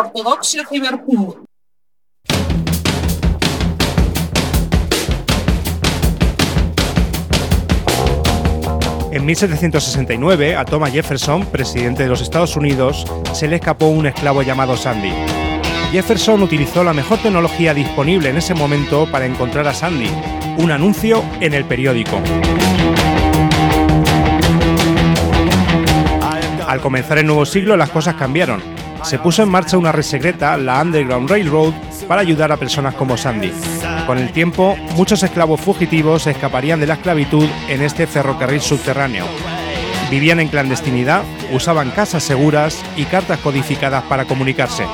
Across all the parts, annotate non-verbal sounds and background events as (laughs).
Ortodoxia ciberpunk. En 1769, a Thomas Jefferson, presidente de los Estados Unidos, se le escapó un esclavo llamado Sandy. Jefferson utilizó la mejor tecnología disponible en ese momento para encontrar a Sandy, un anuncio en el periódico. Al comenzar el nuevo siglo las cosas cambiaron. Se puso en marcha una red secreta, la Underground Railroad, para ayudar a personas como Sandy. Con el tiempo, muchos esclavos fugitivos escaparían de la esclavitud en este ferrocarril subterráneo. Vivían en clandestinidad, usaban casas seguras y cartas codificadas para comunicarse.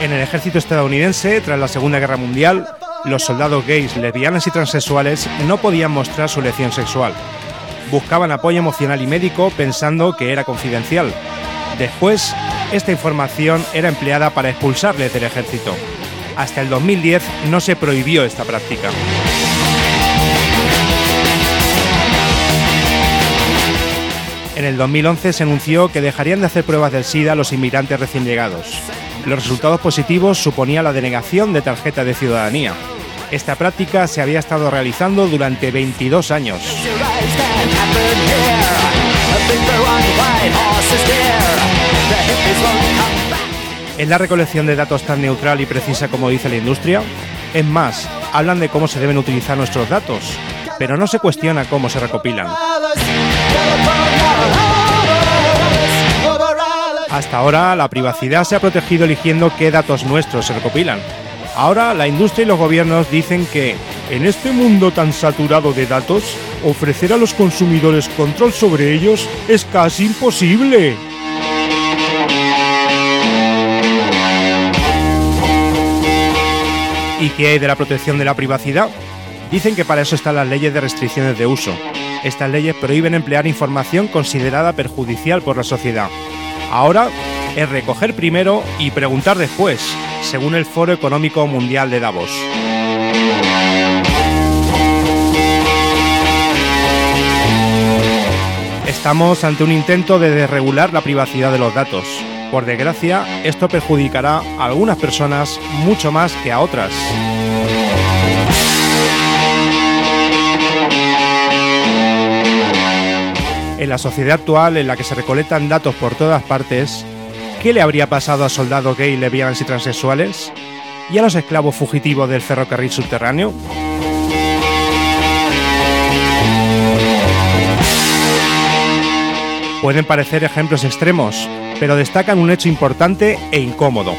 En el ejército estadounidense, tras la Segunda Guerra Mundial, los soldados gays, lesbianas y transexuales no podían mostrar su elección sexual. Buscaban apoyo emocional y médico pensando que era confidencial. Después, esta información era empleada para expulsarles del ejército. Hasta el 2010 no se prohibió esta práctica. En el 2011 se anunció que dejarían de hacer pruebas del SIDA a los inmigrantes recién llegados. Los resultados positivos suponían la denegación de tarjeta de ciudadanía. Esta práctica se había estado realizando durante 22 años. ¿Es la recolección de datos tan neutral y precisa como dice la industria? Es más, hablan de cómo se deben utilizar nuestros datos, pero no se cuestiona cómo se recopilan. Hasta ahora, la privacidad se ha protegido eligiendo qué datos nuestros se recopilan. Ahora, la industria y los gobiernos dicen que, en este mundo tan saturado de datos, ofrecer a los consumidores control sobre ellos es casi imposible. ¿Y qué hay de la protección de la privacidad? Dicen que para eso están las leyes de restricciones de uso. Estas leyes prohíben emplear información considerada perjudicial por la sociedad. Ahora es recoger primero y preguntar después, según el Foro Económico Mundial de Davos. Estamos ante un intento de desregular la privacidad de los datos. Por desgracia, esto perjudicará a algunas personas mucho más que a otras. En la sociedad actual en la que se recolectan datos por todas partes, ¿qué le habría pasado a soldados gay, lesbianas y transexuales? ¿Y a los esclavos fugitivos del ferrocarril subterráneo? Pueden parecer ejemplos extremos, pero destacan un hecho importante e incómodo.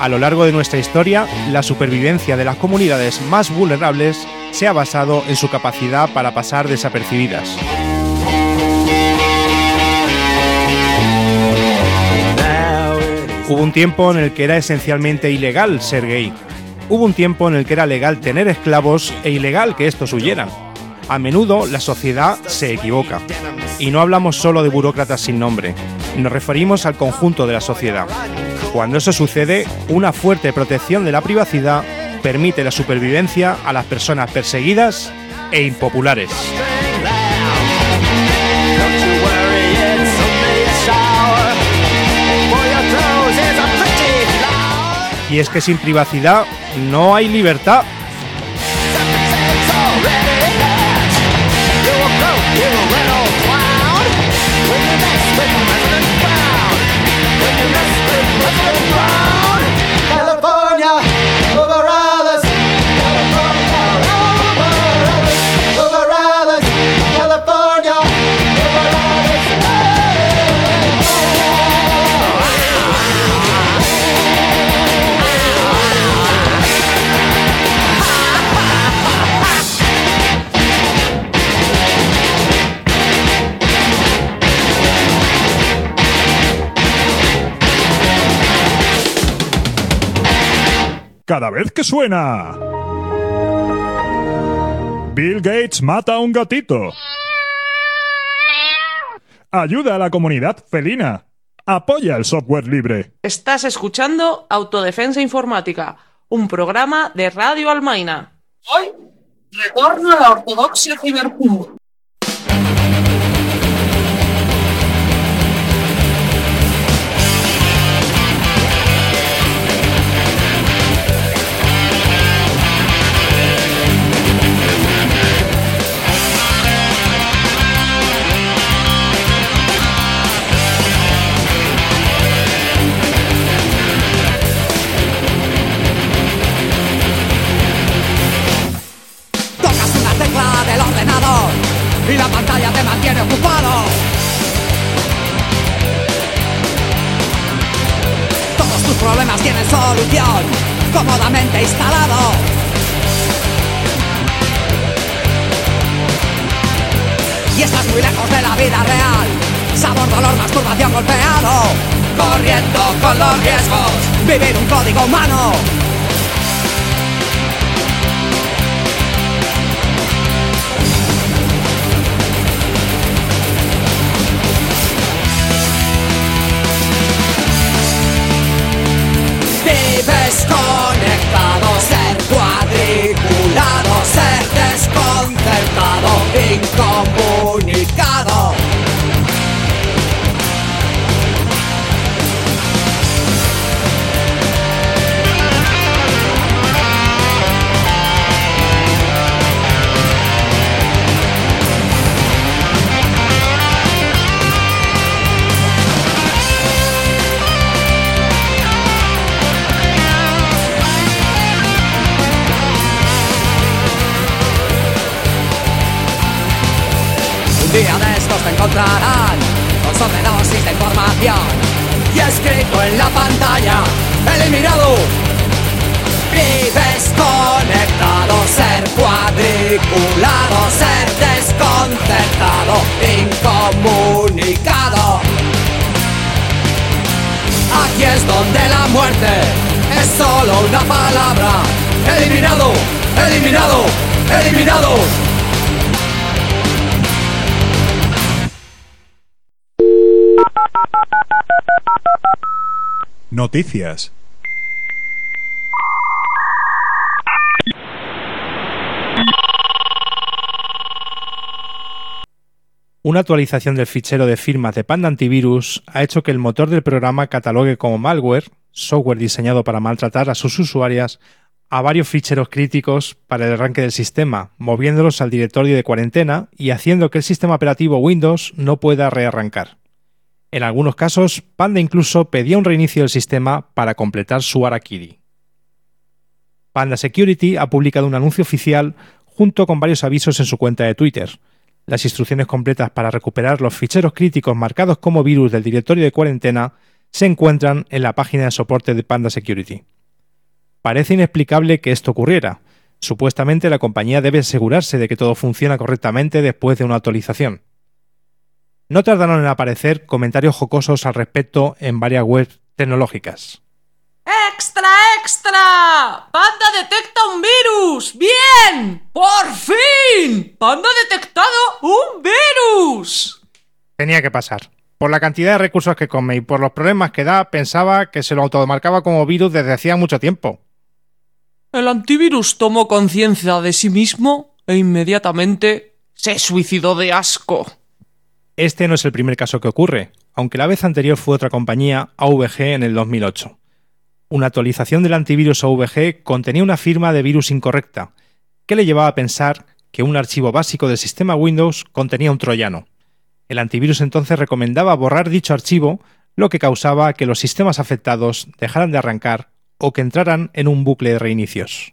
A lo largo de nuestra historia, la supervivencia de las comunidades más vulnerables se ha basado en su capacidad para pasar desapercibidas. Hubo un tiempo en el que era esencialmente ilegal ser gay. Hubo un tiempo en el que era legal tener esclavos e ilegal que estos huyeran. A menudo la sociedad se equivoca. Y no hablamos solo de burócratas sin nombre, nos referimos al conjunto de la sociedad. Cuando eso sucede, una fuerte protección de la privacidad permite la supervivencia a las personas perseguidas e impopulares. Y es que sin privacidad no hay libertad. Cada vez que suena. Bill Gates mata a un gatito. Ayuda a la comunidad felina. Apoya el software libre. Estás escuchando Autodefensa Informática, un programa de Radio Almaina. Hoy, retorno a la ortodoxia ciberpunk. Te mantiene ocupado. Todos tus problemas tienen solución, cómodamente instalado. Y estás muy lejos de la vida real. Sabor, dolor, masturbación, golpeado. Corriendo con los riesgos. Vivir un código humano. Cuadriculado, ser desconcertado. Encontrarán con sobredosis de información y escrito en la pantalla, eliminado. Vives conectado, ser cuadriculado, ser desconcertado, incomunicado. Aquí es donde la muerte es solo una palabra. Eliminado, eliminado, eliminado. Noticias. Una actualización del fichero de firmas de Panda Antivirus ha hecho que el motor del programa catalogue como malware, software diseñado para maltratar a sus usuarias, a varios ficheros críticos para el arranque del sistema, moviéndolos al directorio de cuarentena y haciendo que el sistema operativo Windows no pueda rearrancar. En algunos casos, Panda incluso pedía un reinicio del sistema para completar su Arakiri. Panda Security ha publicado un anuncio oficial junto con varios avisos en su cuenta de Twitter. Las instrucciones completas para recuperar los ficheros críticos marcados como virus del directorio de cuarentena se encuentran en la página de soporte de Panda Security. Parece inexplicable que esto ocurriera. Supuestamente la compañía debe asegurarse de que todo funciona correctamente después de una actualización. No tardaron en aparecer comentarios jocosos al respecto en varias webs tecnológicas. ¡Extra, extra! ¡Panda detecta un virus! ¡Bien! ¡Por fin! ¡Panda ha detectado un virus! Tenía que pasar. Por la cantidad de recursos que come y por los problemas que da, pensaba que se lo automarcaba como virus desde hacía mucho tiempo. El antivirus tomó conciencia de sí mismo e inmediatamente se suicidó de asco. Este no es el primer caso que ocurre, aunque la vez anterior fue otra compañía, AVG, en el 2008. Una actualización del antivirus AVG contenía una firma de virus incorrecta, que le llevaba a pensar que un archivo básico del sistema Windows contenía un troyano. El antivirus entonces recomendaba borrar dicho archivo, lo que causaba que los sistemas afectados dejaran de arrancar o que entraran en un bucle de reinicios.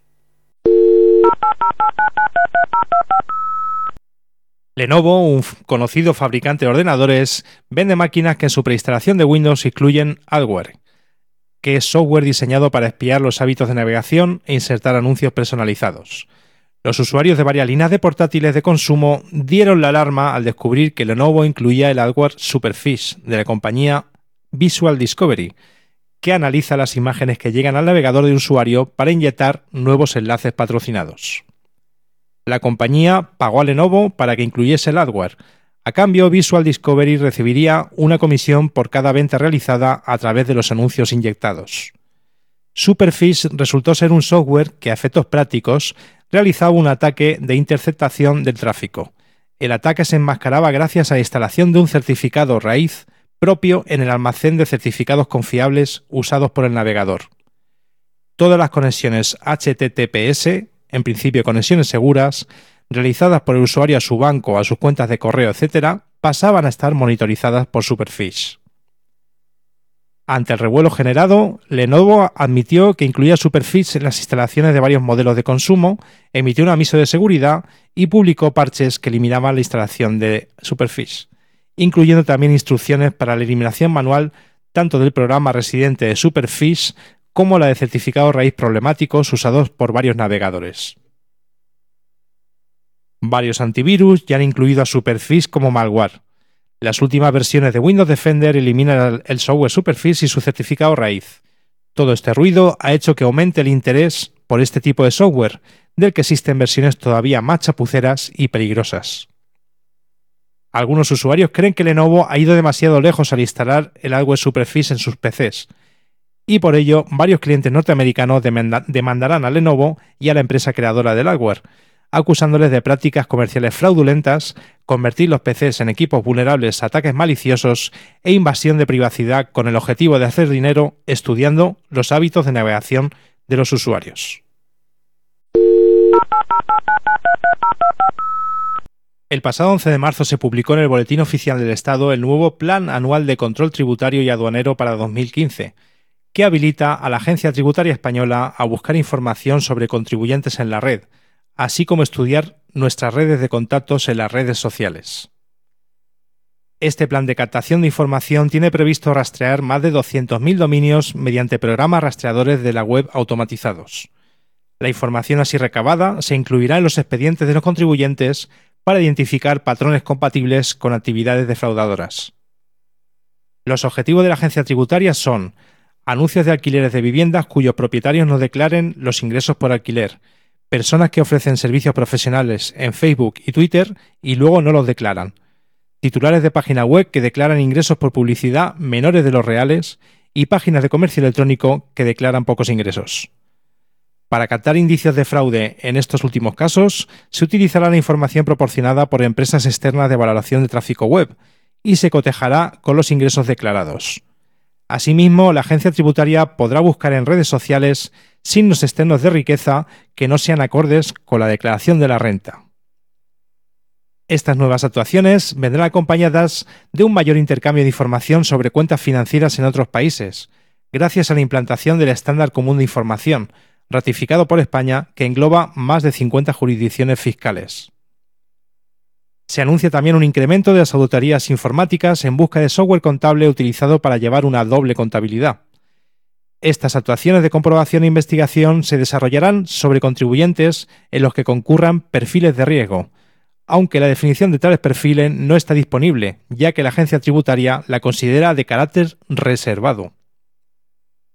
Lenovo, un conocido fabricante de ordenadores, vende máquinas que en su preinstalación de Windows incluyen Adware, que es software diseñado para espiar los hábitos de navegación e insertar anuncios personalizados. Los usuarios de varias líneas de portátiles de consumo dieron la alarma al descubrir que Lenovo incluía el adware Superfish de la compañía Visual Discovery, que analiza las imágenes que llegan al navegador de usuario para inyectar nuevos enlaces patrocinados. La compañía pagó a Lenovo para que incluyese el hardware. A cambio, Visual Discovery recibiría una comisión por cada venta realizada a través de los anuncios inyectados. Superfish resultó ser un software que a efectos prácticos realizaba un ataque de interceptación del tráfico. El ataque se enmascaraba gracias a la instalación de un certificado raíz propio en el almacén de certificados confiables usados por el navegador. Todas las conexiones HTTPS, en principio conexiones seguras, realizadas por el usuario a su banco, a sus cuentas de correo, etc., pasaban a estar monitorizadas por Superfish. Ante el revuelo generado, Lenovo admitió que incluía Superfish en las instalaciones de varios modelos de consumo, emitió un aviso de seguridad y publicó parches que eliminaban la instalación de Superfish, incluyendo también instrucciones para la eliminación manual tanto del programa residente de Superfish como la de certificados raíz problemáticos usados por varios navegadores. Varios antivirus ya han incluido a Superfish como malware. Las últimas versiones de Windows Defender eliminan el software Superfish y su certificado raíz. Todo este ruido ha hecho que aumente el interés por este tipo de software, del que existen versiones todavía más chapuceras y peligrosas. Algunos usuarios creen que Lenovo ha ido demasiado lejos al instalar el hardware Superfish en sus PCs, y por ello varios clientes norteamericanos demandarán a Lenovo y a la empresa creadora del hardware, acusándoles de prácticas comerciales fraudulentas, convertir los PCs en equipos vulnerables a ataques maliciosos e invasión de privacidad con el objetivo de hacer dinero estudiando los hábitos de navegación de los usuarios. El pasado 11 de marzo se publicó en el Boletín Oficial del Estado el nuevo Plan Anual de Control Tributario y Aduanero para 2015, que habilita a la Agencia Tributaria Española a buscar información sobre contribuyentes en la red, así como estudiar nuestras redes de contactos en las redes sociales. Este plan de captación de información tiene previsto rastrear más de 200.000 dominios mediante programas rastreadores de la web automatizados. La información así recabada se incluirá en los expedientes de los contribuyentes para identificar patrones compatibles con actividades defraudadoras. Los objetivos de la agencia tributaria son anuncios de alquileres de viviendas cuyos propietarios no declaren los ingresos por alquiler, personas que ofrecen servicios profesionales en Facebook y Twitter y luego no los declaran, titulares de página web que declaran ingresos por publicidad menores de los reales y páginas de comercio electrónico que declaran pocos ingresos. Para captar indicios de fraude en estos últimos casos, se utilizará la información proporcionada por empresas externas de valoración de tráfico web y se cotejará con los ingresos declarados. Asimismo, la agencia tributaria podrá buscar en redes sociales signos externos de riqueza que no sean acordes con la declaración de la renta. Estas nuevas actuaciones vendrán acompañadas de un mayor intercambio de información sobre cuentas financieras en otros países, gracias a la implantación del estándar común de información, ratificado por España, que engloba más de 50 jurisdicciones fiscales. Se anuncia también un incremento de las auditorías informáticas en busca de software contable utilizado para llevar una doble contabilidad. Estas actuaciones de comprobación e investigación se desarrollarán sobre contribuyentes en los que concurran perfiles de riesgo, aunque la definición de tales perfiles no está disponible, ya que la agencia tributaria la considera de carácter reservado.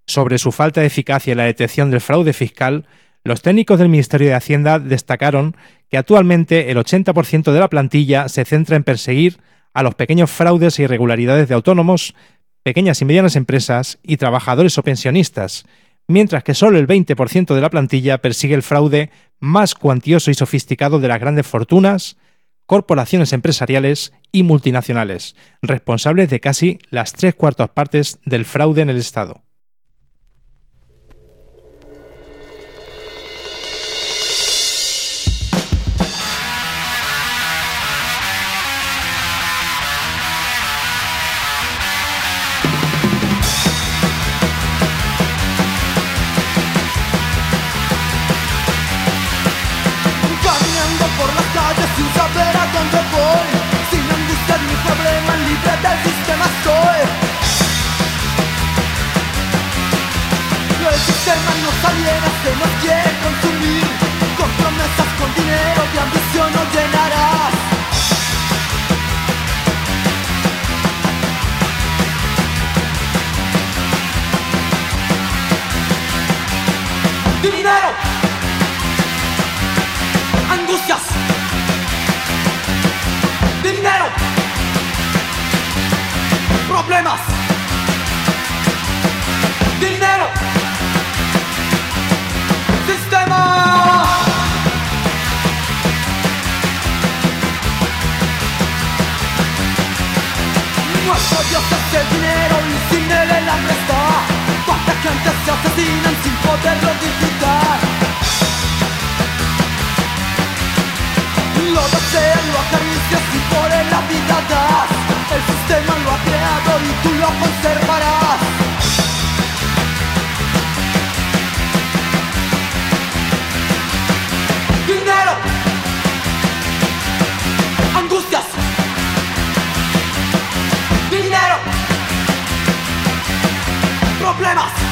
Sobre su falta de eficacia en la detección del fraude fiscal, los técnicos del Ministerio de Hacienda destacaron que actualmente el 80% de la plantilla se centra en perseguir a los pequeños fraudes e irregularidades de autónomos, pequeñas y medianas empresas y trabajadores o pensionistas, mientras que solo el 20% de la plantilla persigue el fraude más cuantioso y sofisticado de las grandes fortunas, corporaciones empresariales y multinacionales, responsables de casi las tres cuartas partes del fraude en el Estado. Dinero. Angustias. Dinero. Problemas. Dinero. Sistema. Nuestro Dios es el dinero y sin él el hambre. Gente se asesinan sin poderlo disfrutar. Lo deseas, lo acaricias y por él la vida das. El sistema lo ha creado y tú lo conservarás. Dinero. Angustias. Dinero. Problemas.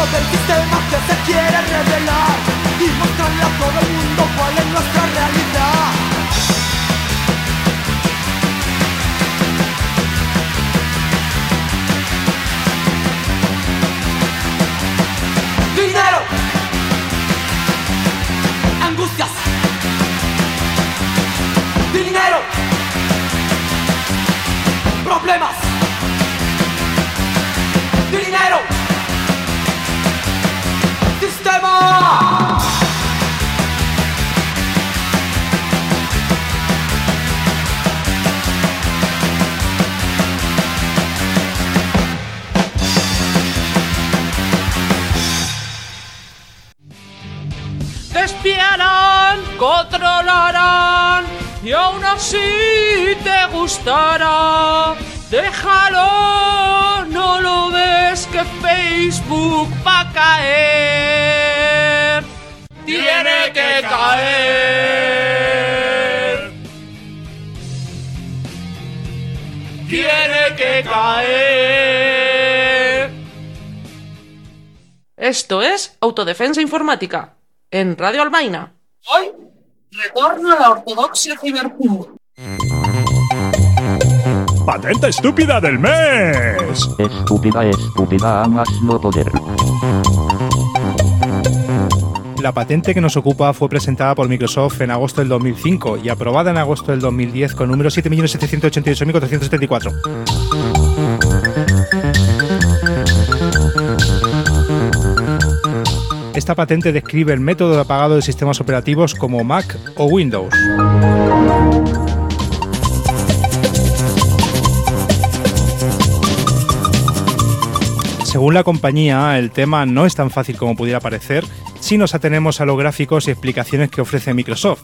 Del sistema que se quiere revelar y mostrarle a todo el mundo cuál es nuestra realidad. Dinero. Angustias. Dinero. Problemas. Dinero. Sistema. Te espiarán, controlarán y aún así te gustará. Déjalo, no lo ves que Facebook va a caer. Tiene que caer. Tiene que caer. Esto es Autodefensa Informática en Radio Albaina. Hoy, retorno a la ortodoxia ciberpunk. ¡Patente estúpida del mes! Estúpida, estúpida, amas no poder. La patente que nos ocupa fue presentada por Microsoft en agosto del 2005 y aprobada en agosto del 2010 con número 7.788.474. Esta patente describe el método de apagado de sistemas operativos como Mac o Windows. Según la compañía, el tema no es tan fácil como pudiera parecer si nos atenemos a los gráficos y explicaciones que ofrece Microsoft.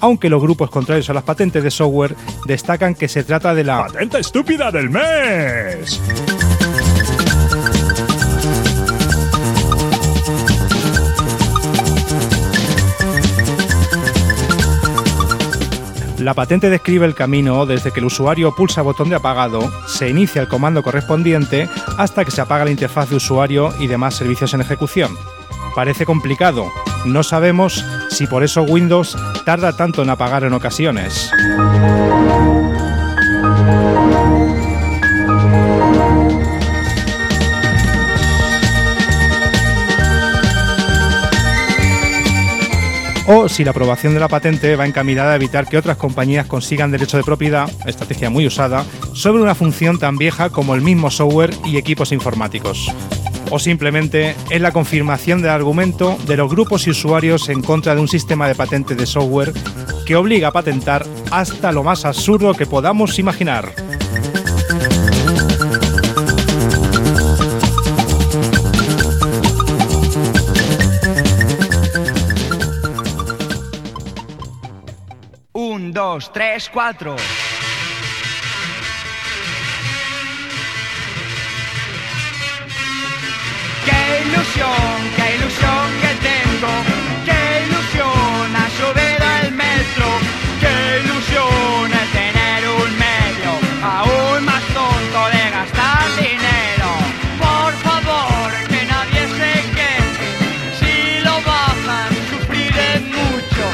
Aunque los grupos contrarios a las patentes de software destacan que se trata de la ¡Patente estúpida del mes! La patente describe el camino desde que el usuario pulsa botón de apagado, se inicia el comando correspondiente hasta que se apaga la interfaz de usuario y demás servicios en ejecución. Parece complicado, no sabemos si por eso Windows tarda tanto en apagar en ocasiones. o si la aprobación de la patente va encaminada a evitar que otras compañías consigan derecho de propiedad, estrategia muy usada, sobre una función tan vieja como el mismo software y equipos informáticos. O simplemente es la confirmación del argumento de los grupos y usuarios en contra de un sistema de patente de software que obliga a patentar hasta lo más absurdo que podamos imaginar. Un, dos, tres, cuatro. ilusión, qué ilusión que tengo, qué ilusión ha subido el metro, qué ilusión es tener un medio, aún más tonto de gastar dinero. Por favor, que nadie se queje, si lo bajan sufriré mucho,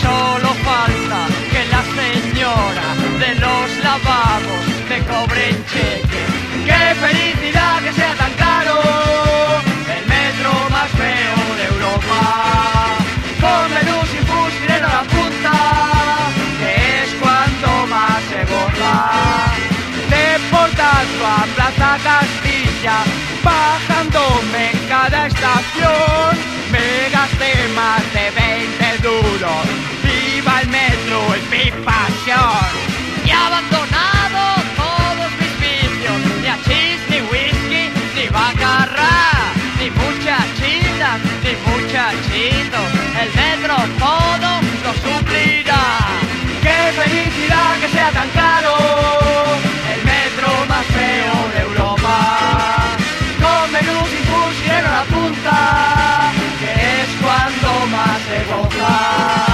solo falta que la señora de los lavabos me cobre cheque. ¡Qué felicidad que sea tan caro! A Plaza Castilla, bajándome en cada estación, me gasté más de 20 duros. ¡Viva el metro, el mi pasión! Y abandonado todos mis vicios, ni achís, ni whisky, ni bacarra, ni muchachitas, ni muchachitos. El metro todo lo suplirá. ¡Qué felicidad que sea tan caro! El metro más feo de Europa. Con menú sin fusilero a la punta, que es cuando más se goza.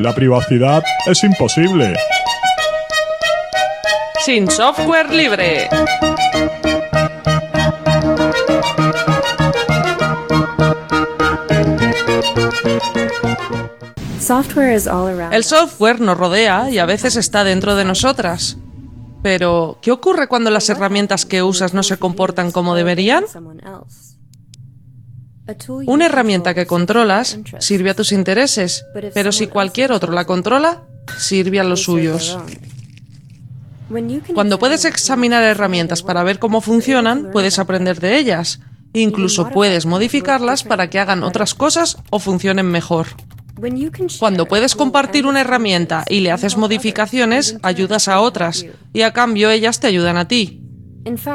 La privacidad es imposible. Sin software libre. Software is all around. El software nos rodea y a veces está dentro de nosotras. Pero, ¿qué ocurre cuando las herramientas que usas no se comportan como deberían? Una herramienta que controlas sirve a tus intereses, pero si cualquier otro la controla, sirve a los suyos. Cuando puedes examinar herramientas para ver cómo funcionan, puedes aprender de ellas. Incluso puedes modificarlas para que hagan otras cosas o funcionen mejor. Cuando puedes compartir una herramienta y le haces modificaciones, ayudas a otras y a cambio ellas te ayudan a ti.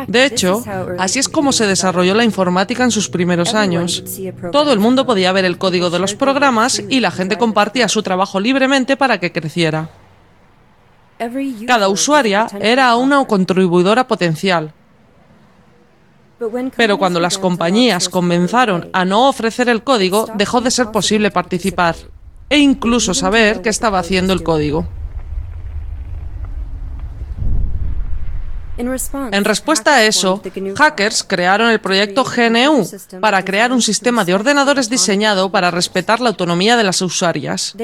De hecho, así es como se desarrolló la informática en sus primeros años. Todo el mundo podía ver el código de los programas y la gente compartía su trabajo libremente para que creciera. Cada usuaria era una contribuidora potencial. Pero cuando las compañías comenzaron a no ofrecer el código, dejó de ser posible participar e incluso saber qué estaba haciendo el código. En respuesta a eso, hackers crearon el proyecto GNU para crear un sistema de ordenadores diseñado para respetar la autonomía de las usuarias.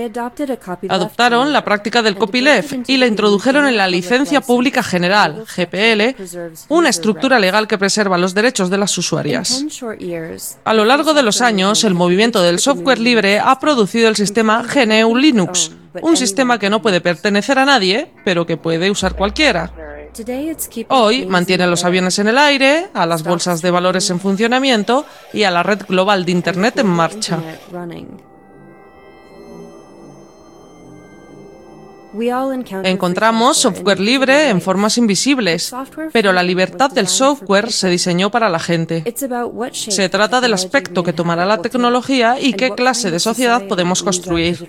Adoptaron la práctica del copyleft y la introdujeron en la Licencia Pública General, GPL, una estructura legal que preserva los derechos de las usuarias. A lo largo de los años, el movimiento del software libre ha producido el sistema GNU Linux, un sistema que no puede pertenecer a nadie, pero que puede usar cualquiera. Hoy mantiene a los aviones en el aire, a las bolsas de valores en funcionamiento y a la red global de Internet en marcha. Encontramos software libre en formas invisibles, pero la libertad del software se diseñó para la gente. Se trata del aspecto que tomará la tecnología y qué clase de sociedad podemos construir.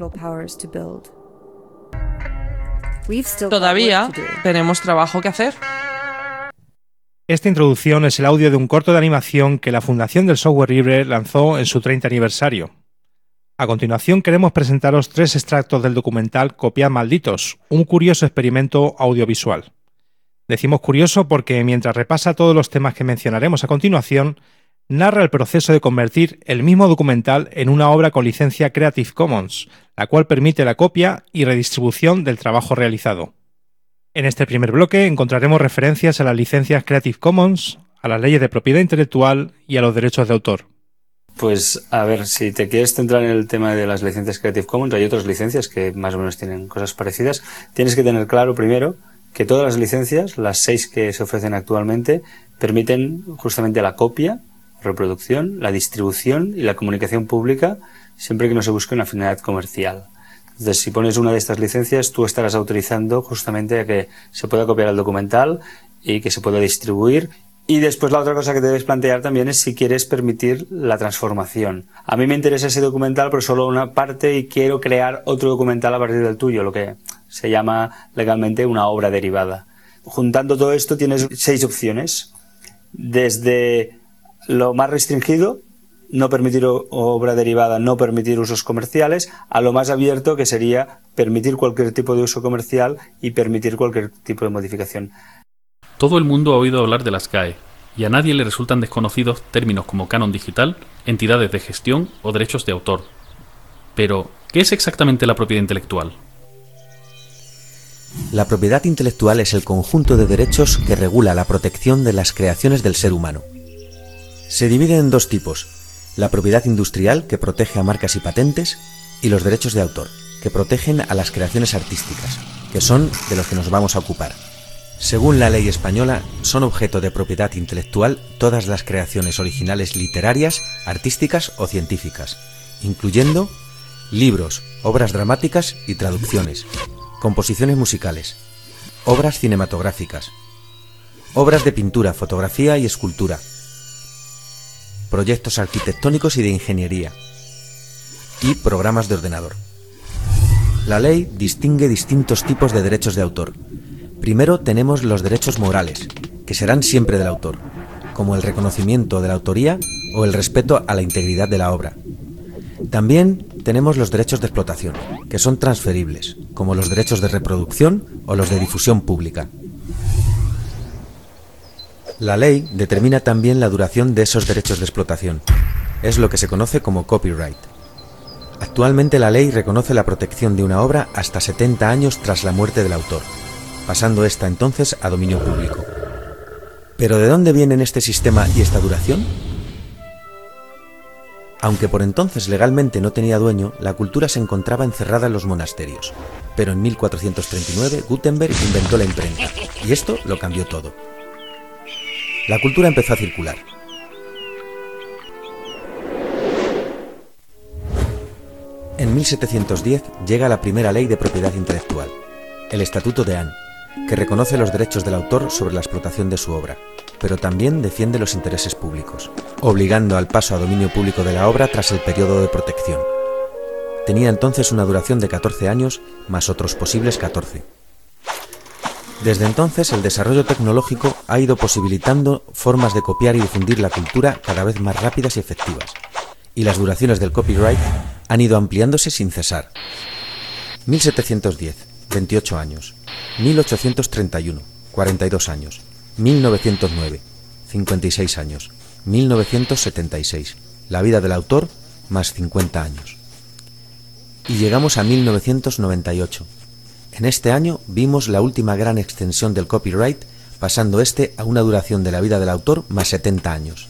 Todavía tenemos trabajo que hacer. Esta introducción es el audio de un corto de animación que la Fundación del Software Libre lanzó en su 30 aniversario. A continuación queremos presentaros tres extractos del documental Copiad Malditos, un curioso experimento audiovisual. Decimos curioso porque mientras repasa todos los temas que mencionaremos a continuación, narra el proceso de convertir el mismo documental en una obra con licencia Creative Commons, la cual permite la copia y redistribución del trabajo realizado. En este primer bloque encontraremos referencias a las licencias Creative Commons, a las leyes de propiedad intelectual y a los derechos de autor. Pues a ver, si te quieres centrar en el tema de las licencias Creative Commons, hay otras licencias que más o menos tienen cosas parecidas. Tienes que tener claro primero que todas las licencias, las seis que se ofrecen actualmente, permiten justamente la copia, reproducción, la distribución y la comunicación pública siempre que no se busque una finalidad comercial. Entonces, si pones una de estas licencias, tú estarás autorizando justamente a que se pueda copiar el documental y que se pueda distribuir. Y después la otra cosa que debes plantear también es si quieres permitir la transformación. A mí me interesa ese documental, pero solo una parte y quiero crear otro documental a partir del tuyo, lo que se llama legalmente una obra derivada. Juntando todo esto tienes seis opciones. Desde lo más restringido, no permitir obra derivada, no permitir usos comerciales, a lo más abierto que sería permitir cualquier tipo de uso comercial y permitir cualquier tipo de modificación. Todo el mundo ha oído hablar de las GAE, y a nadie le resultan desconocidos términos como canon digital, entidades de gestión o derechos de autor. Pero, ¿qué es exactamente la propiedad intelectual? La propiedad intelectual es el conjunto de derechos que regula la protección de las creaciones del ser humano. Se divide en dos tipos, la propiedad industrial, que protege a marcas y patentes, y los derechos de autor, que protegen a las creaciones artísticas, que son de los que nos vamos a ocupar. Según la ley española, son objeto de propiedad intelectual todas las creaciones originales literarias, artísticas o científicas, incluyendo libros, obras dramáticas y traducciones, composiciones musicales, obras cinematográficas, obras de pintura, fotografía y escultura, proyectos arquitectónicos y de ingeniería, y programas de ordenador. La ley distingue distintos tipos de derechos de autor. Primero tenemos los derechos morales, que serán siempre del autor, como el reconocimiento de la autoría o el respeto a la integridad de la obra. También tenemos los derechos de explotación, que son transferibles, como los derechos de reproducción o los de difusión pública. La ley determina también la duración de esos derechos de explotación. Es lo que se conoce como copyright. Actualmente la ley reconoce la protección de una obra hasta 70 años tras la muerte del autor, pasando esta entonces a dominio público. ¿Pero de dónde vienen este sistema y esta duración? Aunque por entonces legalmente no tenía dueño, la cultura se encontraba encerrada en los monasterios. Pero en 1439 Gutenberg inventó la imprenta, y esto lo cambió todo. La cultura empezó a circular. En 1710 llega la primera ley de propiedad intelectual, el Estatuto de Anne, que reconoce los derechos del autor sobre la explotación de su obra, pero también defiende los intereses públicos, obligando al paso a dominio público de la obra tras el periodo de protección. Tenía entonces una duración de 14 años más otros posibles 14. Desde entonces, el desarrollo tecnológico ha ido posibilitando formas de copiar y difundir la cultura cada vez más rápidas y efectivas, y las duraciones del copyright han ido ampliándose sin cesar. 1710, 28 años. 1831, 42 años. 1909, 56 años. 1976, la vida del autor, más 50 años. Y llegamos a 1998, en este año vimos la última gran extensión del copyright, pasando este a una duración de la vida del autor más 70 años.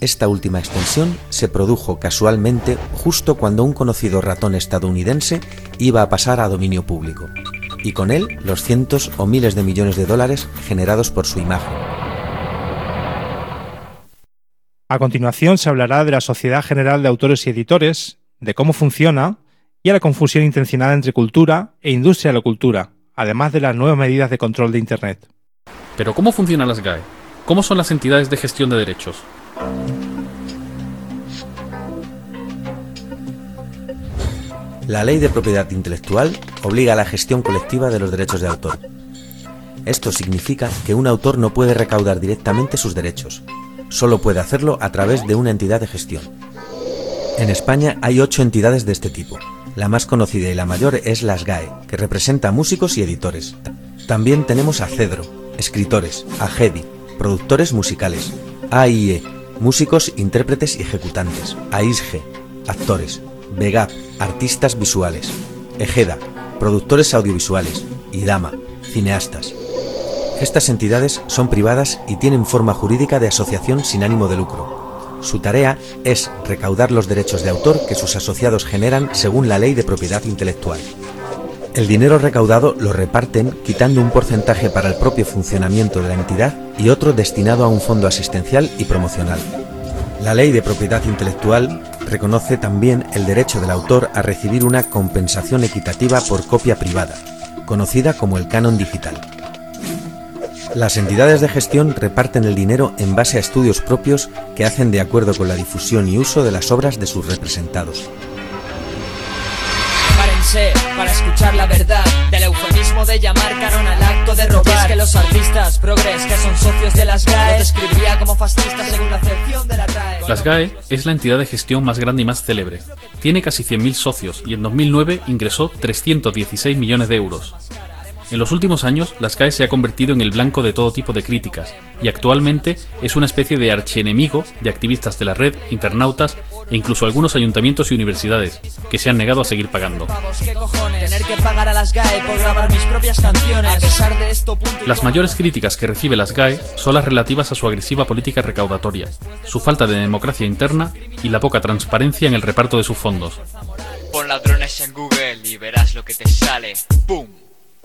Esta última extensión se produjo casualmente justo cuando un conocido ratón estadounidense iba a pasar a dominio público, y con él los cientos o miles de millones de dólares generados por su imagen. A continuación se hablará de la Sociedad General de Autores y Editores, de cómo funciona y a la confusión intencionada entre cultura e industria de la cultura, además de las nuevas medidas de control de Internet. Pero ¿cómo funcionan las GAE? ¿Cómo son las entidades de gestión de derechos? La ley de propiedad intelectual obliga a la gestión colectiva de los derechos de autor. Esto significa que un autor no puede recaudar directamente sus derechos, solo puede hacerlo a través de una entidad de gestión. En España hay ocho entidades de este tipo, la más conocida y la mayor es las GAE, que representa músicos y editores. También tenemos a Cedro, escritores, a GEDI, productores musicales, AIE, músicos, intérpretes y ejecutantes, a ISGE, actores, VEGAP, artistas visuales, EGEDA, productores audiovisuales, y DAMA, cineastas. Estas entidades son privadas y tienen forma jurídica de asociación sin ánimo de lucro. Su tarea es recaudar los derechos de autor que sus asociados generan según la ley de propiedad intelectual. El dinero recaudado lo reparten quitando un porcentaje para el propio funcionamiento de la entidad y otro destinado a un fondo asistencial y promocional. La ley de propiedad intelectual reconoce también el derecho del autor a recibir una compensación equitativa por copia privada, conocida como el canon digital. Las entidades de gestión reparten el dinero en base a estudios propios que hacen de acuerdo con la difusión y uso de las obras de sus representados para escuchar la verdad del eufemismo de llamar canon al acto de robar. que los artistas progres que son socios de las GAE describiría como fascistas según la acepción de la TAE. Las GAE es la entidad de gestión más grande y más célebre. Tiene casi 100.000 socios y en 2009 ingresó 316 millones de euros. En los últimos años, las GAE se ha convertido en el blanco de todo tipo de críticas y actualmente es una especie de archienemigo de activistas de la red, internautas e incluso algunos ayuntamientos y universidades que se han negado a seguir pagando. Las mayores críticas que recibe las GAE son las relativas a su agresiva política recaudatoria, su falta de democracia interna y la poca transparencia en el reparto de sus fondos. Pon ladrones en Google y verás lo que te sale. ¡Pum!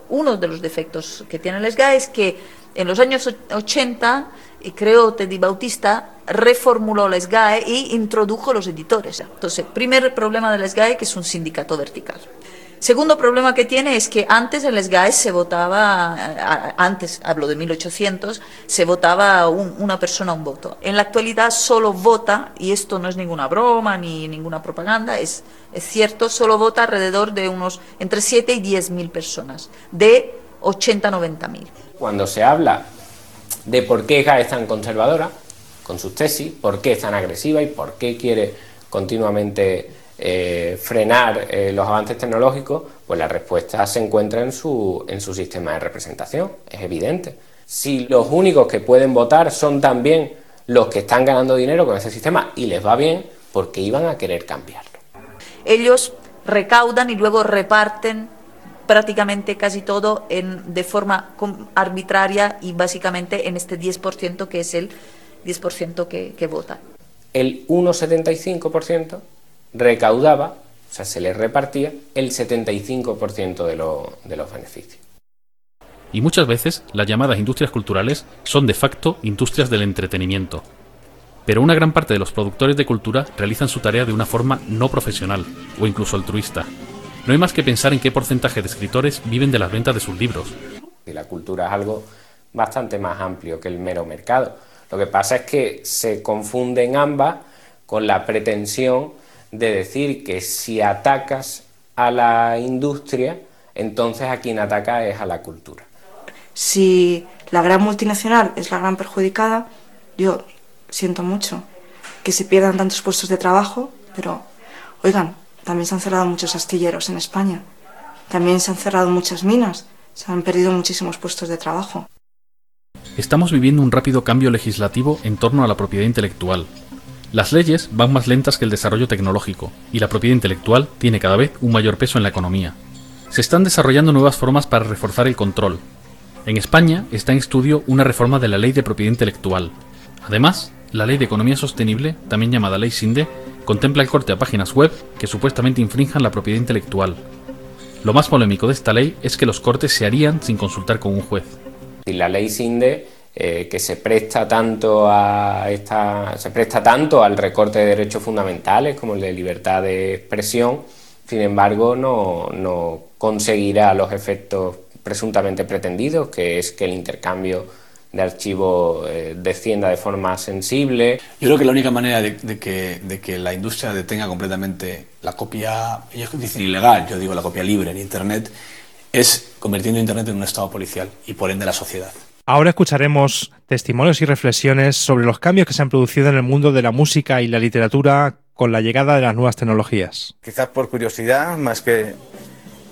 Uno de los defectos que tiene el SGAE es que en los años 80, creo Teddy Bautista reformuló el SGAE y introdujo los editores. Entonces, primer problema del SGAE que es un sindicato vertical. Segundo problema que tiene es que antes en el SGAE se votaba, antes hablo de 1800, se votaba una persona un voto. En la actualidad solo vota, y esto no es ninguna broma ni ninguna propaganda, es, es cierto, solo vota alrededor de unos entre 7 y 10 mil personas, de 80 90 mil. Cuando se habla de por qué GAE es tan conservadora, con sus tesis, por qué es tan agresiva y por qué quiere continuamente eh, frenar eh, los avances tecnológicos, pues la respuesta se encuentra en su, en su sistema de representación, es evidente. Si los únicos que pueden votar son también los que están ganando dinero con ese sistema y les va bien, porque iban a querer cambiarlo. Ellos recaudan y luego reparten prácticamente casi todo en, de forma arbitraria y básicamente en este 10% que es el 10% que, que vota. El 1,75% recaudaba, o sea, se le repartía el 75% de, de los beneficios. Y muchas veces las llamadas industrias culturales son de facto industrias del entretenimiento. Pero una gran parte de los productores de cultura realizan su tarea de una forma no profesional o incluso altruista. No hay más que pensar en qué porcentaje de escritores viven de las ventas de sus libros. Y la cultura es algo bastante más amplio que el mero mercado. Lo que pasa es que se confunden ambas con la pretensión de decir que si atacas a la industria, entonces a quien ataca es a la cultura. Si la gran multinacional es la gran perjudicada, yo siento mucho que se pierdan tantos puestos de trabajo, pero oigan, también se han cerrado muchos astilleros en España, también se han cerrado muchas minas, se han perdido muchísimos puestos de trabajo. Estamos viviendo un rápido cambio legislativo en torno a la propiedad intelectual, las leyes van más lentas que el desarrollo tecnológico, y la propiedad intelectual tiene cada vez un mayor peso en la economía. Se están desarrollando nuevas formas para reforzar el control. En España está en estudio una reforma de la Ley de Propiedad Intelectual. Además, la Ley de Economía Sostenible, también llamada Ley SINDE, contempla el corte a páginas web que supuestamente infrinjan la propiedad intelectual. Lo más polémico de esta ley es que los cortes se harían sin consultar con un juez. La ley SINDE eh, que se presta tanto a esta, se presta tanto al recorte de derechos fundamentales como el de libertad de expresión, sin embargo no, no conseguirá los efectos presuntamente pretendidos, que es que el intercambio de archivos eh, descienda de forma sensible. Yo creo que la única manera de, que, de, que, la industria detenga completamente la copia, ellos dicen ilegal, yo digo la copia libre en Internet, es convirtiendo Internet en un estado policial y por ende la sociedad. Ahora escucharemos testimonios y reflexiones sobre los cambios que se han producido en el mundo de la música y la literatura con la llegada de las nuevas tecnologías. Quizás por curiosidad, más que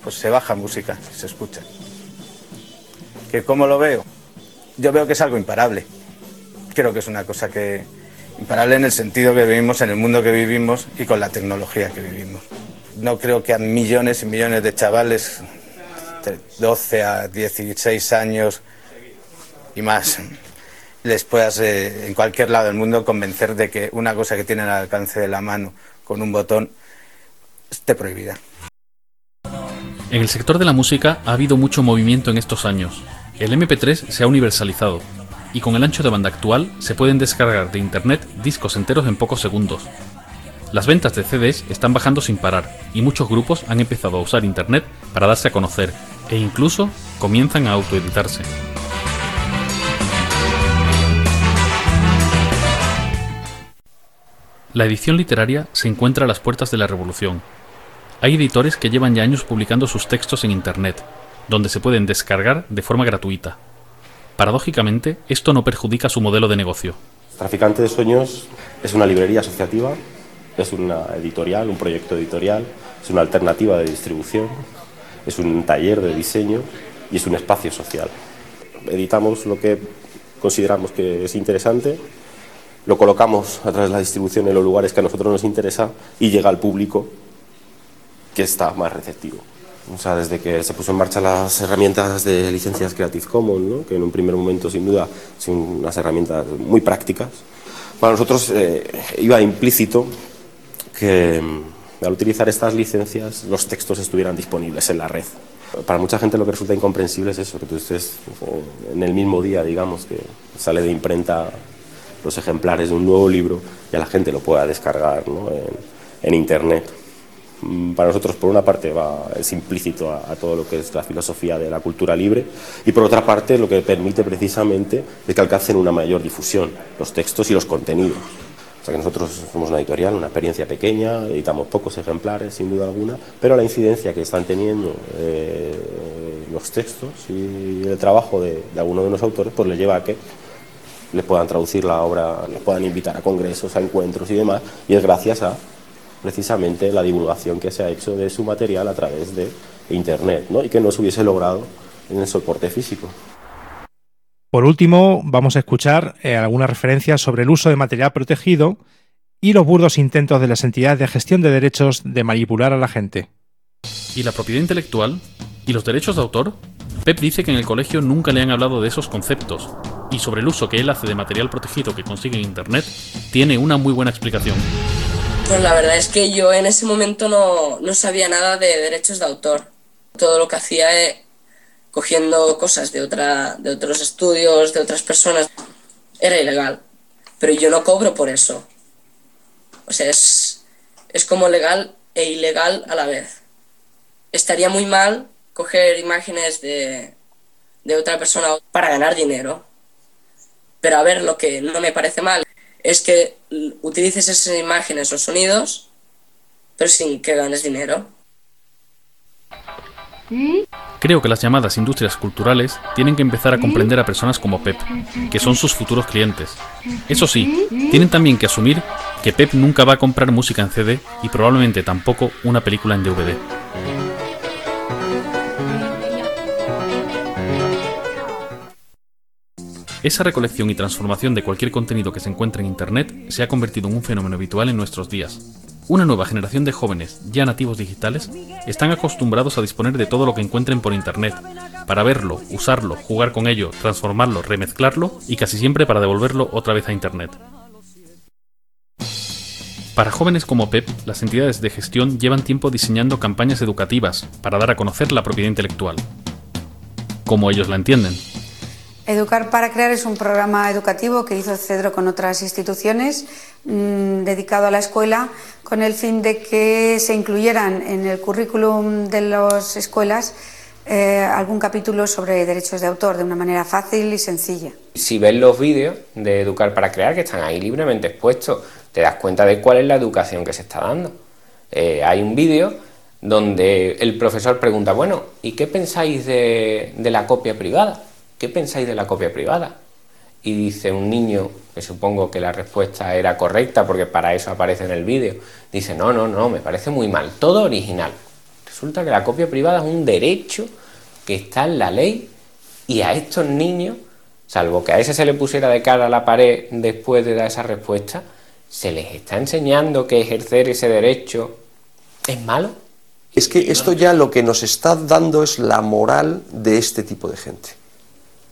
pues se baja música, se escucha. ¿Que ¿Cómo lo veo? Yo veo que es algo imparable. Creo que es una cosa que imparable en el sentido que vivimos, en el mundo que vivimos y con la tecnología que vivimos. No creo que a millones y millones de chavales de 12 a 16 años y más les puedas eh, en cualquier lado del mundo convencer de que una cosa que tienen al alcance de la mano con un botón esté prohibida. En el sector de la música ha habido mucho movimiento en estos años. El MP3 se ha universalizado y con el ancho de banda actual se pueden descargar de internet discos enteros en pocos segundos. Las ventas de CDs están bajando sin parar y muchos grupos han empezado a usar internet para darse a conocer e incluso comienzan a autoeditarse. La edición literaria se encuentra a las puertas de la revolución hay editores que llevan ya años publicando sus textos en Internet, donde se pueden descargar de forma gratuita. Paradójicamente, esto no perjudica su modelo de negocio. Traficante de Sueños es una librería asociativa, es una editorial, un proyecto editorial, es una alternativa de distribución, es un taller de diseño y es un espacio social. Editamos lo que consideramos que es interesante, lo colocamos a través de la distribución en los lugares que a nosotros nos interesa y llega al público que está más receptivo. O sea, desde que se puso en marcha las herramientas de licencias Creative Commons, que en un primer momento sin duda son unas herramientas muy prácticas, para nosotros eh, iba implícito que mm, al utilizar estas licencias los textos estuvieran disponibles en la red. Para mucha gente lo que resulta incomprensible es eso, que tú estés en el mismo día, digamos, que sale de imprenta los ejemplares de un nuevo libro y a la gente lo pueda descargar en Internet. Mm, para nosotros por una parte va, es implícito a, todo lo que es la filosofía de la cultura libre y por otra parte lo que permite precisamente es que alcancen una mayor difusión los textos y los contenidos. O sea que nosotros somos una editorial, una experiencia pequeña, editamos pocos ejemplares sin duda alguna, pero la incidencia que están teniendo eh, los textos y el trabajo de, de algunos de los autores pues le lleva a que le puedan traducir la obra, le puedan invitar a congresos, a encuentros y demás, y es gracias a precisamente la divulgación que se ha hecho de su material a través de Internet ¿no? y que no se hubiese logrado en el soporte físico. Por último, vamos a escuchar eh, algunas referencias sobre el uso de material protegido y los burdos intentos de las entidades de gestión de derechos de manipular a la gente. ¿Y la propiedad intelectual? ¿Y los derechos de autor? Pep dice que en el colegio nunca le han hablado de esos conceptos, y sobre el uso que él hace de material protegido que consigue en Internet, tiene una muy buena explicación. Pues la verdad es que yo en ese momento no, no sabía nada de derechos de autor. Todo lo que hacía es cogiendo cosas de, otra, de otros estudios, de otras personas, era ilegal. Pero yo no cobro por eso. O sea, es, es como legal e ilegal a la vez. Estaría muy mal coger imágenes de, de otra persona para ganar dinero. Pero a ver, lo que no me parece mal es que utilices esas imágenes o sonidos, pero sin que ganes dinero. Creo que las llamadas industrias culturales tienen que empezar a comprender a personas como Pep, que son sus futuros clientes. Eso sí, tienen también que asumir que Pep nunca va a comprar música en CD y probablemente tampoco una película en DVD. Esa recolección y transformación de cualquier contenido que se encuentre en Internet se ha convertido en un fenómeno habitual en nuestros días. Una nueva generación de jóvenes, ya nativos digitales, están acostumbrados a disponer de todo lo que encuentren por Internet, para verlo, usarlo, jugar con ello, transformarlo, remezclarlo y casi siempre para devolverlo otra vez a Internet. Para jóvenes como Pep, las entidades de gestión llevan tiempo diseñando campañas educativas para dar a conocer la propiedad intelectual. Como ellos la entienden. Educar para Crear es un programa educativo que hizo Cedro con otras instituciones mmm, dedicado a la escuela con el fin de que se incluyeran en el currículum de las escuelas eh, algún capítulo sobre derechos de autor de una manera fácil y sencilla. Si ves los vídeos de Educar para Crear que están ahí libremente expuestos, te das cuenta de cuál es la educación que se está dando. Eh, hay un vídeo donde el profesor pregunta, bueno, ¿y qué pensáis de la copia privada? ¿Qué pensáis de la copia privada? Y dice un niño, que supongo que la respuesta era correcta porque para eso aparece en el vídeo, dice, no, no, no, me parece muy mal, todo original. Resulta que la copia privada es un derecho que está en la ley y a estos niños, salvo que a ese se le pusiera de cara a la pared después de dar esa respuesta, se les está enseñando que ejercer ese derecho es malo. Es que esto ya lo que nos está dando es la moral de este tipo de gente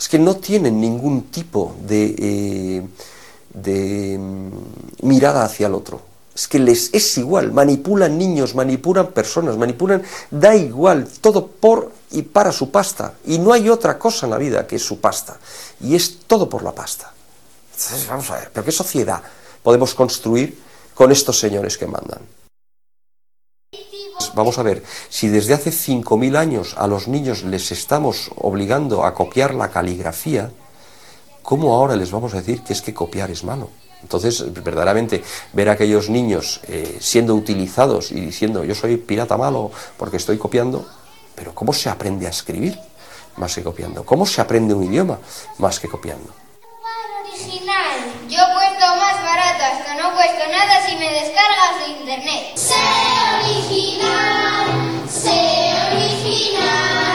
Es que no tienen ningún tipo de, eh, de mm, mirada hacia el otro. Es que les es igual, manipulan niños, manipulan personas, manipulan, da igual, todo por y para su pasta. Y no hay otra cosa en la vida que su pasta. Y es todo por la pasta. Entonces, vamos a ver, ¿pero qué sociedad podemos construir con estos señores que mandan? Vamos a ver, si desde hace 5.000 años a los niños les estamos obligando a copiar la caligrafía, ¿cómo ahora les vamos a decir que es que copiar es malo? Entonces, verdaderamente, ver a aquellos niños eh, siendo utilizados y diciendo yo soy pirata malo porque estoy copiando, pero ¿cómo se aprende a escribir más que copiando? ¿Cómo se aprende un idioma más que copiando? Yo cuento más barato, hasta no cuesta nada si me descargas de internet. Sé original, sé original.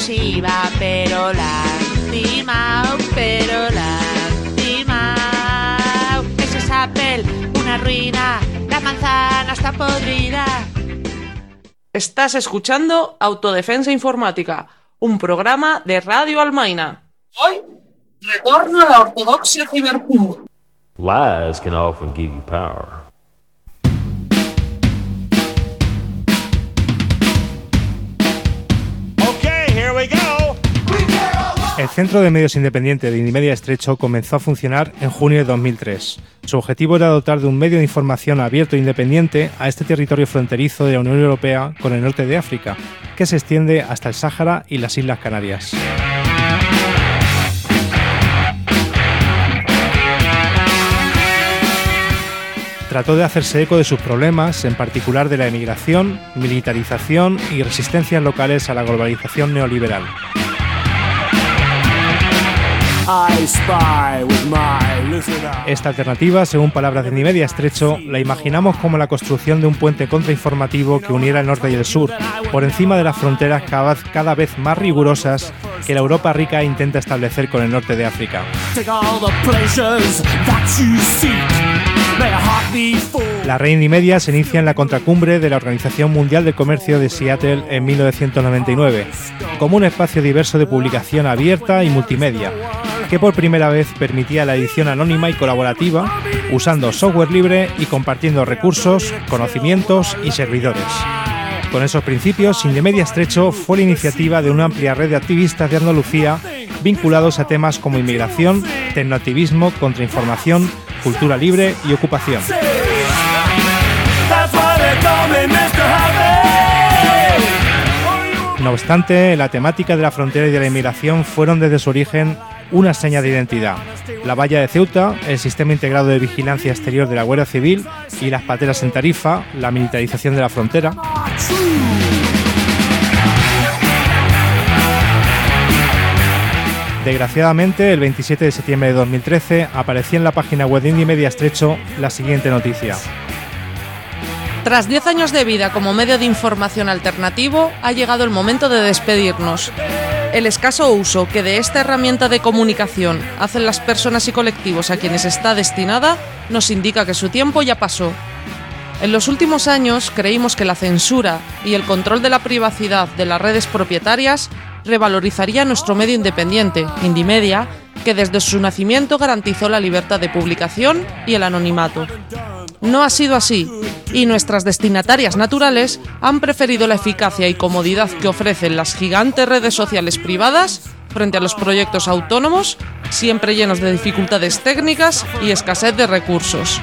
Exclusiva, pero lástima, pero lástima. Eso es Apple, una ruina. La manzana está podrida. Estás escuchando Autodefensa Informática, un programa de Radio Almaina. Hoy, retorno a la ortodoxia ciberpunk. Lies can often give you power. El Centro de Medios Independiente de Indimedia Estrecho comenzó a funcionar en junio de 2003. Su objetivo era dotar de un medio de información abierto e independiente a este territorio fronterizo de la Unión Europea con el norte de África, que se extiende hasta el Sáhara y las Islas Canarias. Trató de hacerse eco de sus problemas, en particular de la emigración, militarización y resistencias locales a la globalización neoliberal. Esta alternativa, según palabras de Nimedia Estrecho, la imaginamos como la construcción de un puente contrainformativo que uniera el norte y el sur, por encima de las fronteras cada, vez más rigurosas que la Europa rica intenta establecer con el norte de África. La Red Indimedia se inicia en la contracumbre de la Organización Mundial del Comercio de Seattle en 1999, como un espacio diverso de publicación abierta y multimedia, que por primera vez permitía la edición anónima y colaborativa, usando software libre y compartiendo recursos, conocimientos y servidores. Con esos principios, Indimedia Estrecho fue la iniciativa de una amplia red de activistas de Andalucía vinculados a temas como inmigración, tecnoactivismo, contrainformación, cultura libre y ocupación. No obstante, la temática de la frontera y de la inmigración fueron desde su origen una seña de identidad. La valla de Ceuta, el sistema integrado de vigilancia exterior de la Guardia Civil y las pateras en Tarifa, la militarización de la frontera. Desgraciadamente, el 27 de septiembre de 2013 aparecía en la página web de Indie Media Estrecho la siguiente noticia. Tras 10 años de vida como medio de información alternativo, ha llegado el momento de despedirnos. El escaso uso que de esta herramienta de comunicación hacen las personas y colectivos a quienes está destinada nos indica que su tiempo ya pasó. En los últimos años creímos que la censura y el control de la privacidad de las redes propietarias revalorizaría nuestro medio independiente, Indimedia, que desde su nacimiento garantizó la libertad de publicación y el anonimato. No ha sido así, y nuestras destinatarias naturales han preferido la eficacia y comodidad que ofrecen las gigantes redes sociales privadas frente a los proyectos autónomos, siempre llenos de dificultades técnicas y escasez de recursos.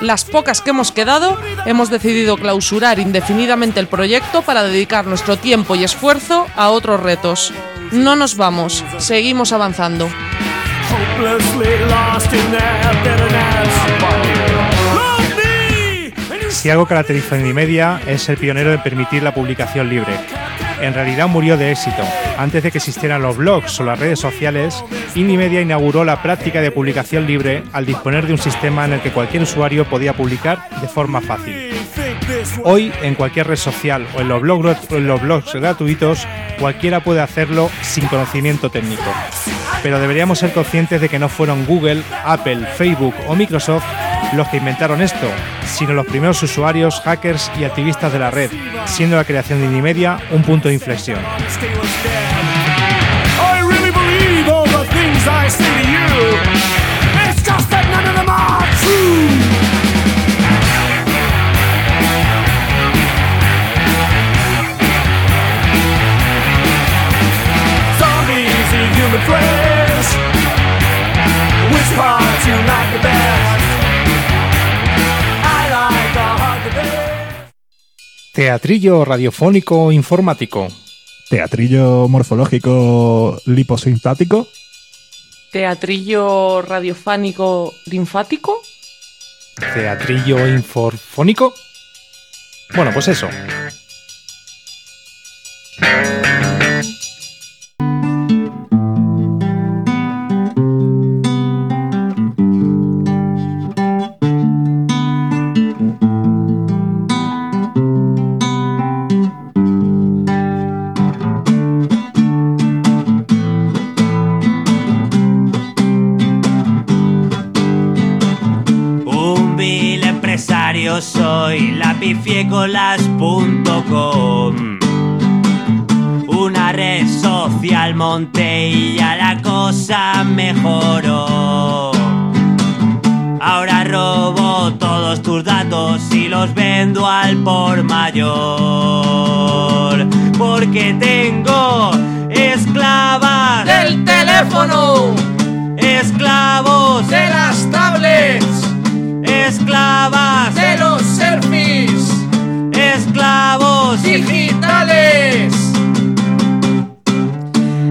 Las pocas que hemos quedado, hemos decidido clausurar indefinidamente el proyecto para dedicar nuestro tiempo y esfuerzo a otros retos. No nos vamos, seguimos avanzando. Si algo caracteriza a Indimedia es el pionero en permitir la publicación libre. En realidad murió de éxito. Antes de que existieran los blogs o las redes sociales, Indimedia inauguró la práctica de publicación libre al disponer de un sistema en el que cualquier usuario podía publicar de forma fácil. Hoy, en cualquier red social o en los blogs, en los blogs gratuitos, cualquiera puede hacerlo sin conocimiento técnico. Pero deberíamos ser conscientes de que no fueron Google, Apple, Facebook o Microsoft los que inventaron esto, sino los primeros usuarios, hackers y activistas de la red, siendo la creación de Indimedia un punto de inflexión. Teatrillo radiofónico informático. Teatrillo morfológico liposintático. Teatrillo radiofánico linfático. Teatrillo inforfónico. Bueno, pues eso. lapifiecolas.com Una red social monté y ya la cosa mejoró. Ahora robo todos tus datos y los vendo al por mayor. Porque tengo esclavas del teléfono, esclavos de las tablets, esclavas de los digitales.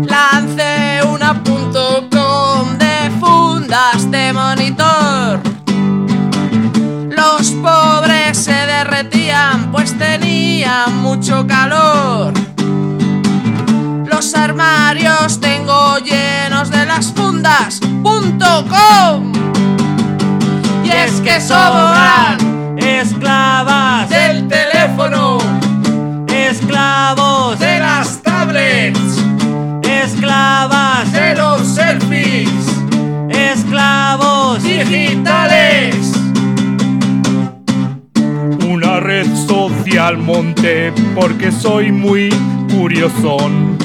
Lancé una punto com de fundas de monitor. Los pobres se derretían pues tenían mucho calor. Los armarios tengo llenos de las fundas com. Y es que sobran monté porque soy muy curiosón.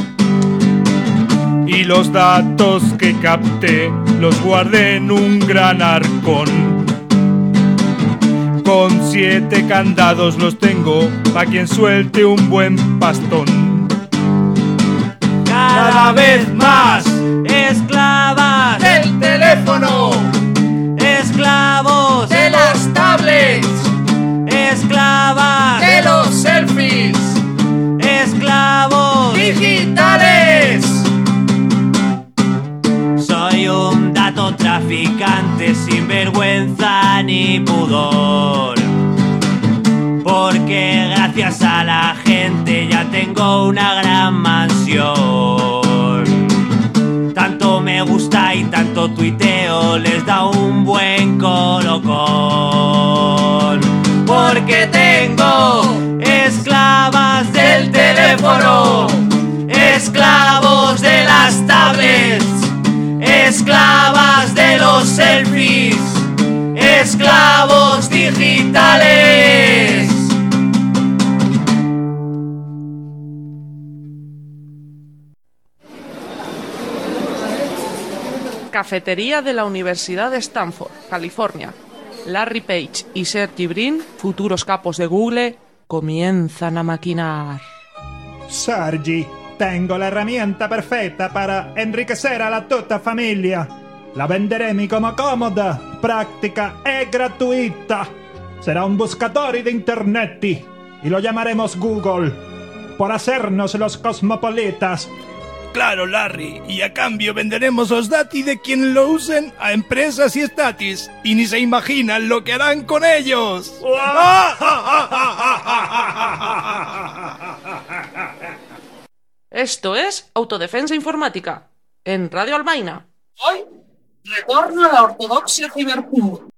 Y los datos que capté los guardé en un gran arcón. Con siete candados los tengo pa' quien suelte un buen pastón. cada vez más esclavas del teléfono, traficante sin vergüenza ni pudor. Porque gracias a la gente ya tengo una gran mansión. Tanto me gusta y tanto tuiteo les da un buen colocón. Porque tengo esclavas del teléfono, esclavos de las tablets esclavas de los selfies, esclavos digitales. Cafetería de la Universidad de Stanford, California. Larry Page y Sergey Brin, futuros capos de Google, comienzan a maquinar. Sergi, tengo la herramienta perfetta para enriquecer a la tutta familia. La venderemi como cómoda, práctica e gratuita. Será un buscador de internet y lo llamaremos Google por hacernos los cosmopolitas. Claro, Larry, y a cambio venderemos los dati de quien lo usen a empresas y estatis, y ni se imaginan lo que harán con ellos. (laughs) Esto es Autodefensa Informática, en Radio Albaina. Hoy, retorno a la ortodoxia ciberpunk.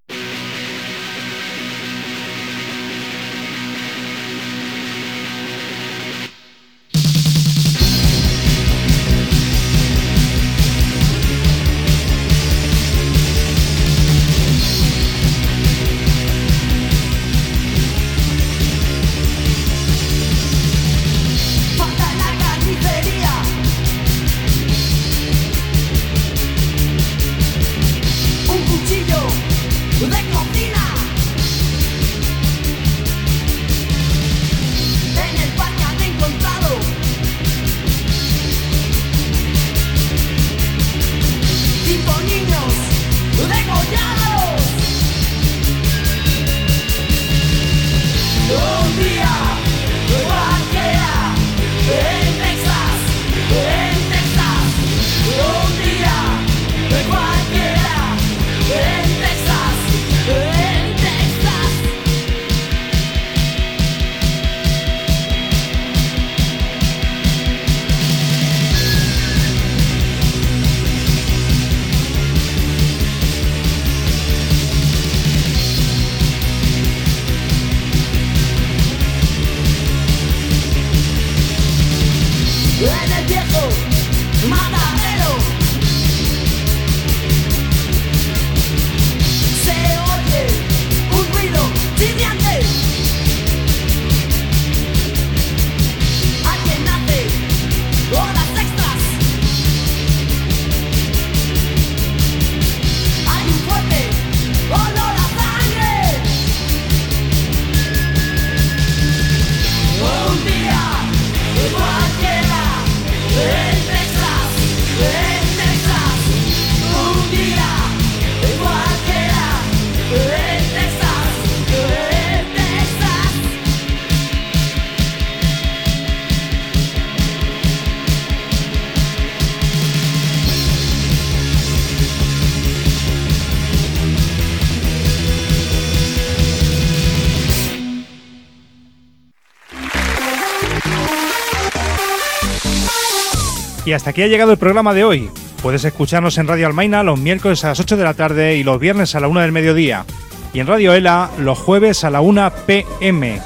Y hasta aquí ha llegado el programa de hoy. Puedes escucharnos en Radio Almaina los miércoles a las 8 de la tarde y los viernes a la 1 del mediodía. Y en Radio Ela los jueves a la 1 pm.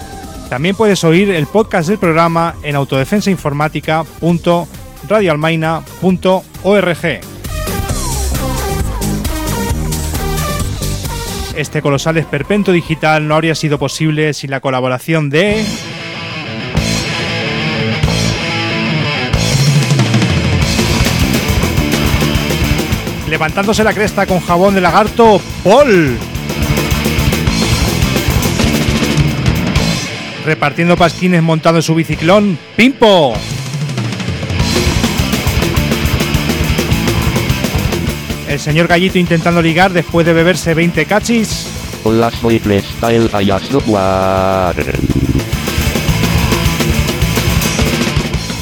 También puedes oír el podcast del programa en autodefensainformática.com radioalmaina.org. Este colosal esperpento digital no habría sido posible sin la colaboración de... Levantándose la cresta con jabón de lagarto, Paul. Repartiendo pasquines montado en su biciclón, Pimpo. El señor Gallito intentando ligar después de beberse 20 cachis. Hola, soy.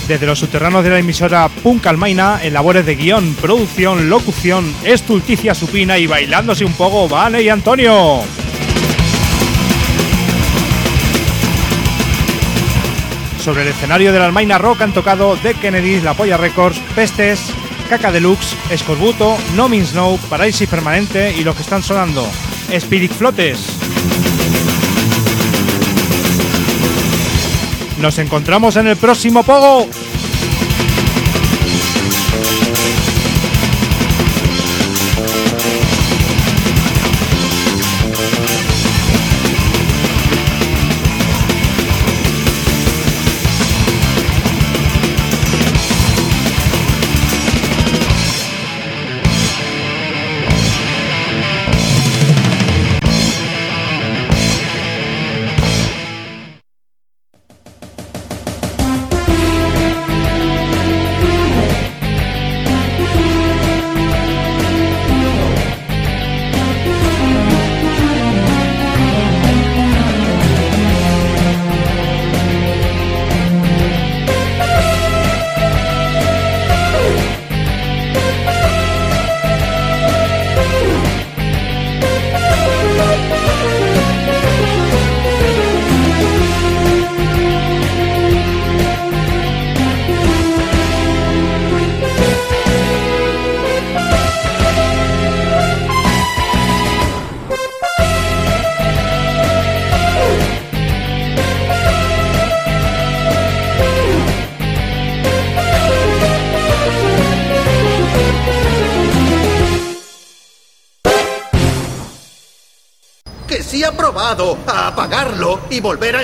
Desde los subterráneos de la emisora Punk Almaina, en labores de guion, producción, locución, estulticia supina y bailándose un poco, Vane y Antonio. Sobre el escenario de la Almaina Rock han tocado The Kennedys, La Polla Records, Pestes, Caca Deluxe, Escorbuto, No Means No, Permanente y los que están sonando, Spirit Flotes. Nos encontramos en el próximo Pogo. Volver a.